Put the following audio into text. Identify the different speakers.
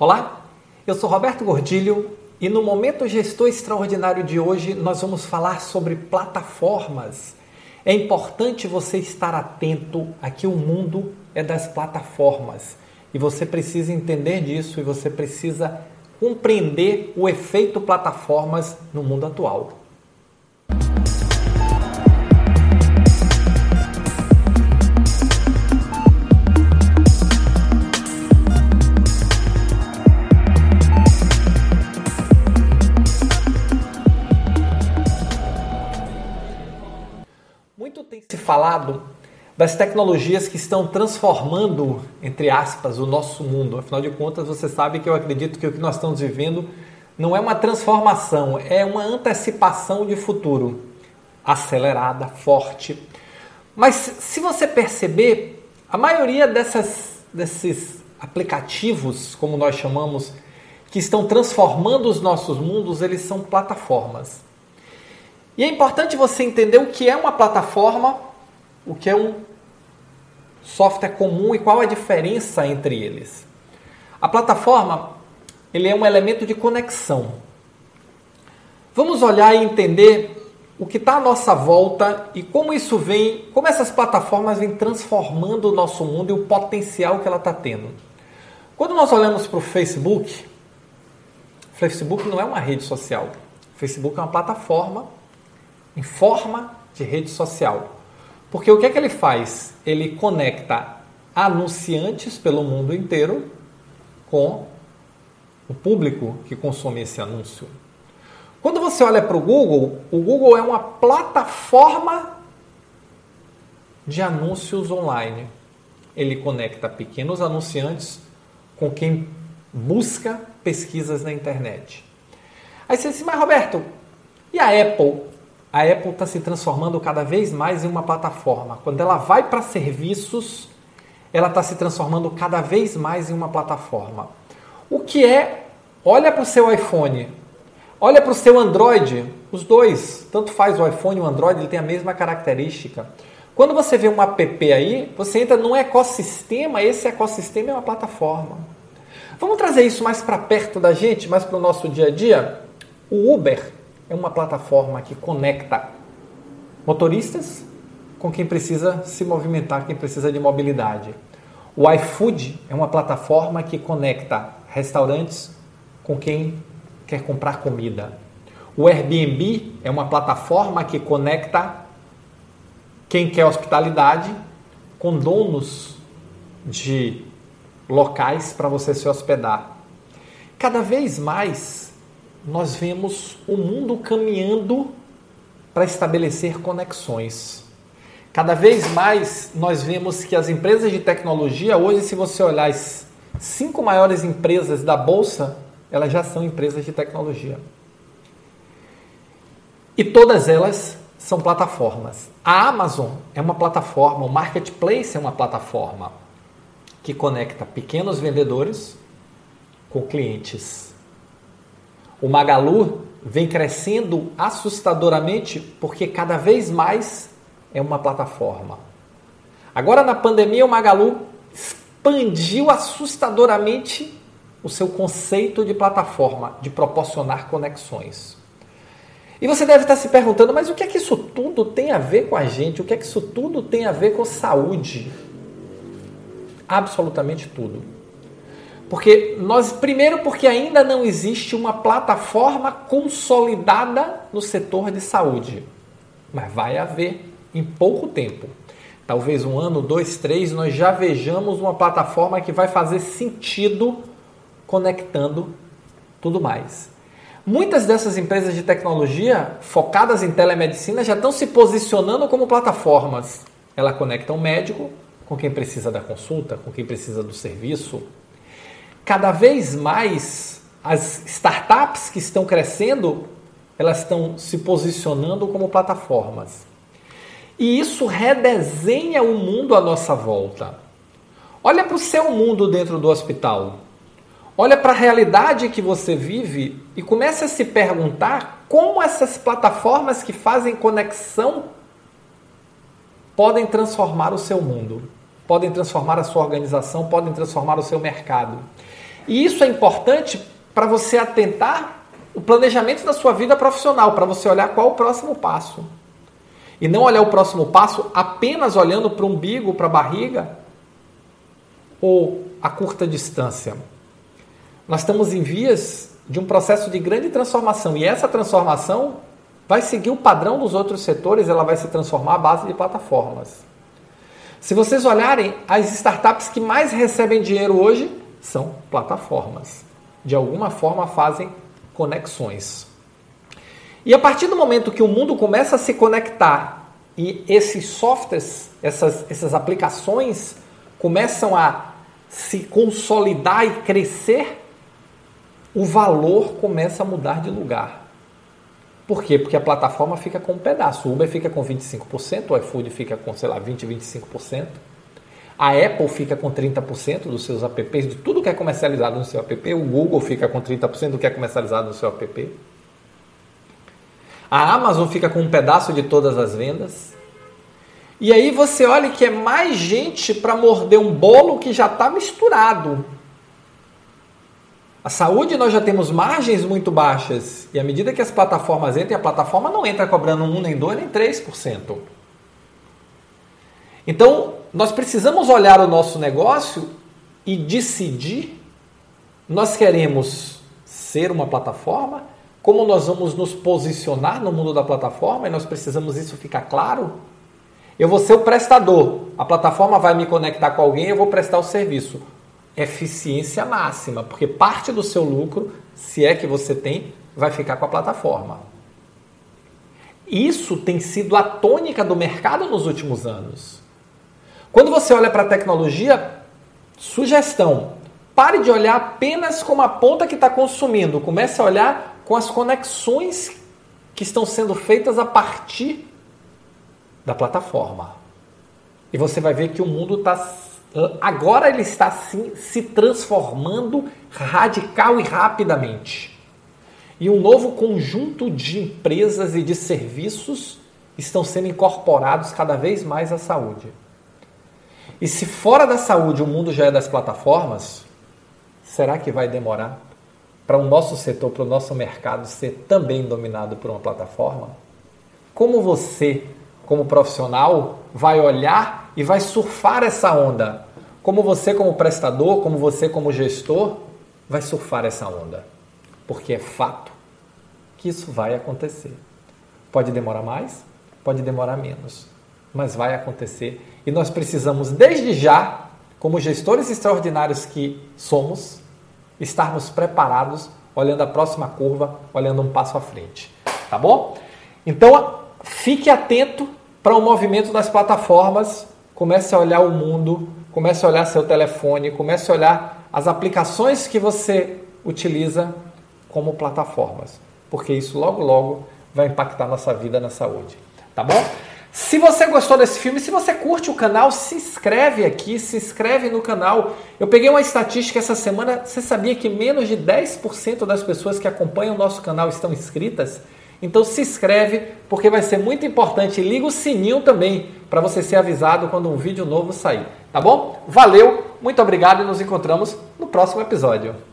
Speaker 1: Olá, eu sou Roberto Gordilho e no Momento Gestor Extraordinário de hoje nós vamos falar sobre plataformas. É importante você estar atento a que o mundo é das plataformas e você precisa entender disso e você precisa compreender o efeito plataformas no mundo atual. Falado das tecnologias que estão transformando, entre aspas, o nosso mundo. Afinal de contas, você sabe que eu acredito que o que nós estamos vivendo não é uma transformação, é uma antecipação de futuro acelerada, forte. Mas se você perceber, a maioria dessas, desses aplicativos, como nós chamamos, que estão transformando os nossos mundos, eles são plataformas. E é importante você entender o que é uma plataforma o que é um software comum e qual a diferença entre eles. A plataforma ele é um elemento de conexão. Vamos olhar e entender o que está à nossa volta e como isso vem, como essas plataformas vêm transformando o nosso mundo e o potencial que ela está tendo. Quando nós olhamos para o Facebook, Facebook não é uma rede social. O Facebook é uma plataforma em forma de rede social. Porque o que é que ele faz? Ele conecta anunciantes pelo mundo inteiro com o público que consome esse anúncio. Quando você olha para o Google, o Google é uma plataforma de anúncios online. Ele conecta pequenos anunciantes com quem busca pesquisas na internet. Aí você diz, mas Roberto, e a Apple? A Apple está se transformando cada vez mais em uma plataforma. Quando ela vai para serviços, ela está se transformando cada vez mais em uma plataforma. O que é? Olha para o seu iPhone, olha para o seu Android, os dois, tanto faz o iPhone e o Android, ele tem a mesma característica. Quando você vê um app aí, você entra num ecossistema, esse ecossistema é uma plataforma. Vamos trazer isso mais para perto da gente, mais para o nosso dia a dia? O Uber é uma plataforma que conecta motoristas com quem precisa se movimentar, quem precisa de mobilidade. O iFood é uma plataforma que conecta restaurantes com quem quer comprar comida. O Airbnb é uma plataforma que conecta quem quer hospitalidade com donos de locais para você se hospedar. Cada vez mais nós vemos o mundo caminhando para estabelecer conexões. Cada vez mais nós vemos que as empresas de tecnologia, hoje, se você olhar as cinco maiores empresas da Bolsa, elas já são empresas de tecnologia. E todas elas são plataformas. A Amazon é uma plataforma, o Marketplace é uma plataforma que conecta pequenos vendedores com clientes o Magalu vem crescendo assustadoramente porque cada vez mais é uma plataforma. Agora na pandemia o Magalu expandiu assustadoramente o seu conceito de plataforma, de proporcionar conexões. E você deve estar se perguntando, mas o que é que isso tudo tem a ver com a gente? O que é que isso tudo tem a ver com saúde? Absolutamente tudo. Porque nós, primeiro, porque ainda não existe uma plataforma consolidada no setor de saúde. Mas vai haver em pouco tempo. Talvez um ano, dois, três, nós já vejamos uma plataforma que vai fazer sentido conectando tudo mais. Muitas dessas empresas de tecnologia focadas em telemedicina já estão se posicionando como plataformas. Ela conecta um médico com quem precisa da consulta, com quem precisa do serviço, cada vez mais as startups que estão crescendo, elas estão se posicionando como plataformas. E isso redesenha o mundo à nossa volta. Olha para o seu mundo dentro do hospital. Olha para a realidade que você vive e comece a se perguntar como essas plataformas que fazem conexão podem transformar o seu mundo, podem transformar a sua organização, podem transformar o seu mercado. E isso é importante para você atentar o planejamento da sua vida profissional, para você olhar qual o próximo passo. E não olhar o próximo passo apenas olhando para o umbigo, para a barriga ou a curta distância. Nós estamos em vias de um processo de grande transformação e essa transformação vai seguir o padrão dos outros setores, ela vai se transformar à base de plataformas. Se vocês olharem, as startups que mais recebem dinheiro hoje são plataformas. De alguma forma fazem conexões. E a partir do momento que o mundo começa a se conectar e esses softwares, essas, essas aplicações começam a se consolidar e crescer, o valor começa a mudar de lugar. Por quê? Porque a plataforma fica com um pedaço. O Uber fica com 25%, o iFood fica com, sei lá, 20, 25%. A Apple fica com 30% dos seus apps, de tudo que é comercializado no seu app. O Google fica com 30% do que é comercializado no seu app. A Amazon fica com um pedaço de todas as vendas. E aí você olha que é mais gente para morder um bolo que já está misturado. A saúde nós já temos margens muito baixas. E à medida que as plataformas entram, a plataforma não entra cobrando um, nem dois, nem 3%. Então, nós precisamos olhar o nosso negócio e decidir: nós queremos ser uma plataforma? Como nós vamos nos posicionar no mundo da plataforma? E nós precisamos isso ficar claro. Eu vou ser o prestador. A plataforma vai me conectar com alguém, eu vou prestar o serviço. Eficiência máxima, porque parte do seu lucro, se é que você tem, vai ficar com a plataforma. Isso tem sido a tônica do mercado nos últimos anos. Quando você olha para a tecnologia, sugestão: pare de olhar apenas como a ponta que está consumindo, comece a olhar com as conexões que estão sendo feitas a partir da plataforma. E você vai ver que o mundo está agora ele está sim se transformando radical e rapidamente. E um novo conjunto de empresas e de serviços estão sendo incorporados cada vez mais à saúde. E se fora da saúde o mundo já é das plataformas, será que vai demorar para o nosso setor, para o nosso mercado ser também dominado por uma plataforma? Como você, como profissional, vai olhar e vai surfar essa onda? Como você, como prestador, como você, como gestor, vai surfar essa onda? Porque é fato que isso vai acontecer. Pode demorar mais, pode demorar menos, mas vai acontecer e nós precisamos, desde já, como gestores extraordinários que somos, estarmos preparados, olhando a próxima curva, olhando um passo à frente. Tá bom? Então, fique atento para o movimento das plataformas. Comece a olhar o mundo, comece a olhar seu telefone, comece a olhar as aplicações que você utiliza como plataformas, porque isso logo logo vai impactar nossa vida na saúde. Tá bom? Se você gostou desse filme, se você curte o canal, se inscreve aqui, se inscreve no canal. Eu peguei uma estatística essa semana, você sabia que menos de 10% das pessoas que acompanham o nosso canal estão inscritas? Então se inscreve, porque vai ser muito importante. Liga o sininho também, para você ser avisado quando um vídeo novo sair. Tá bom? Valeu, muito obrigado e nos encontramos no próximo episódio.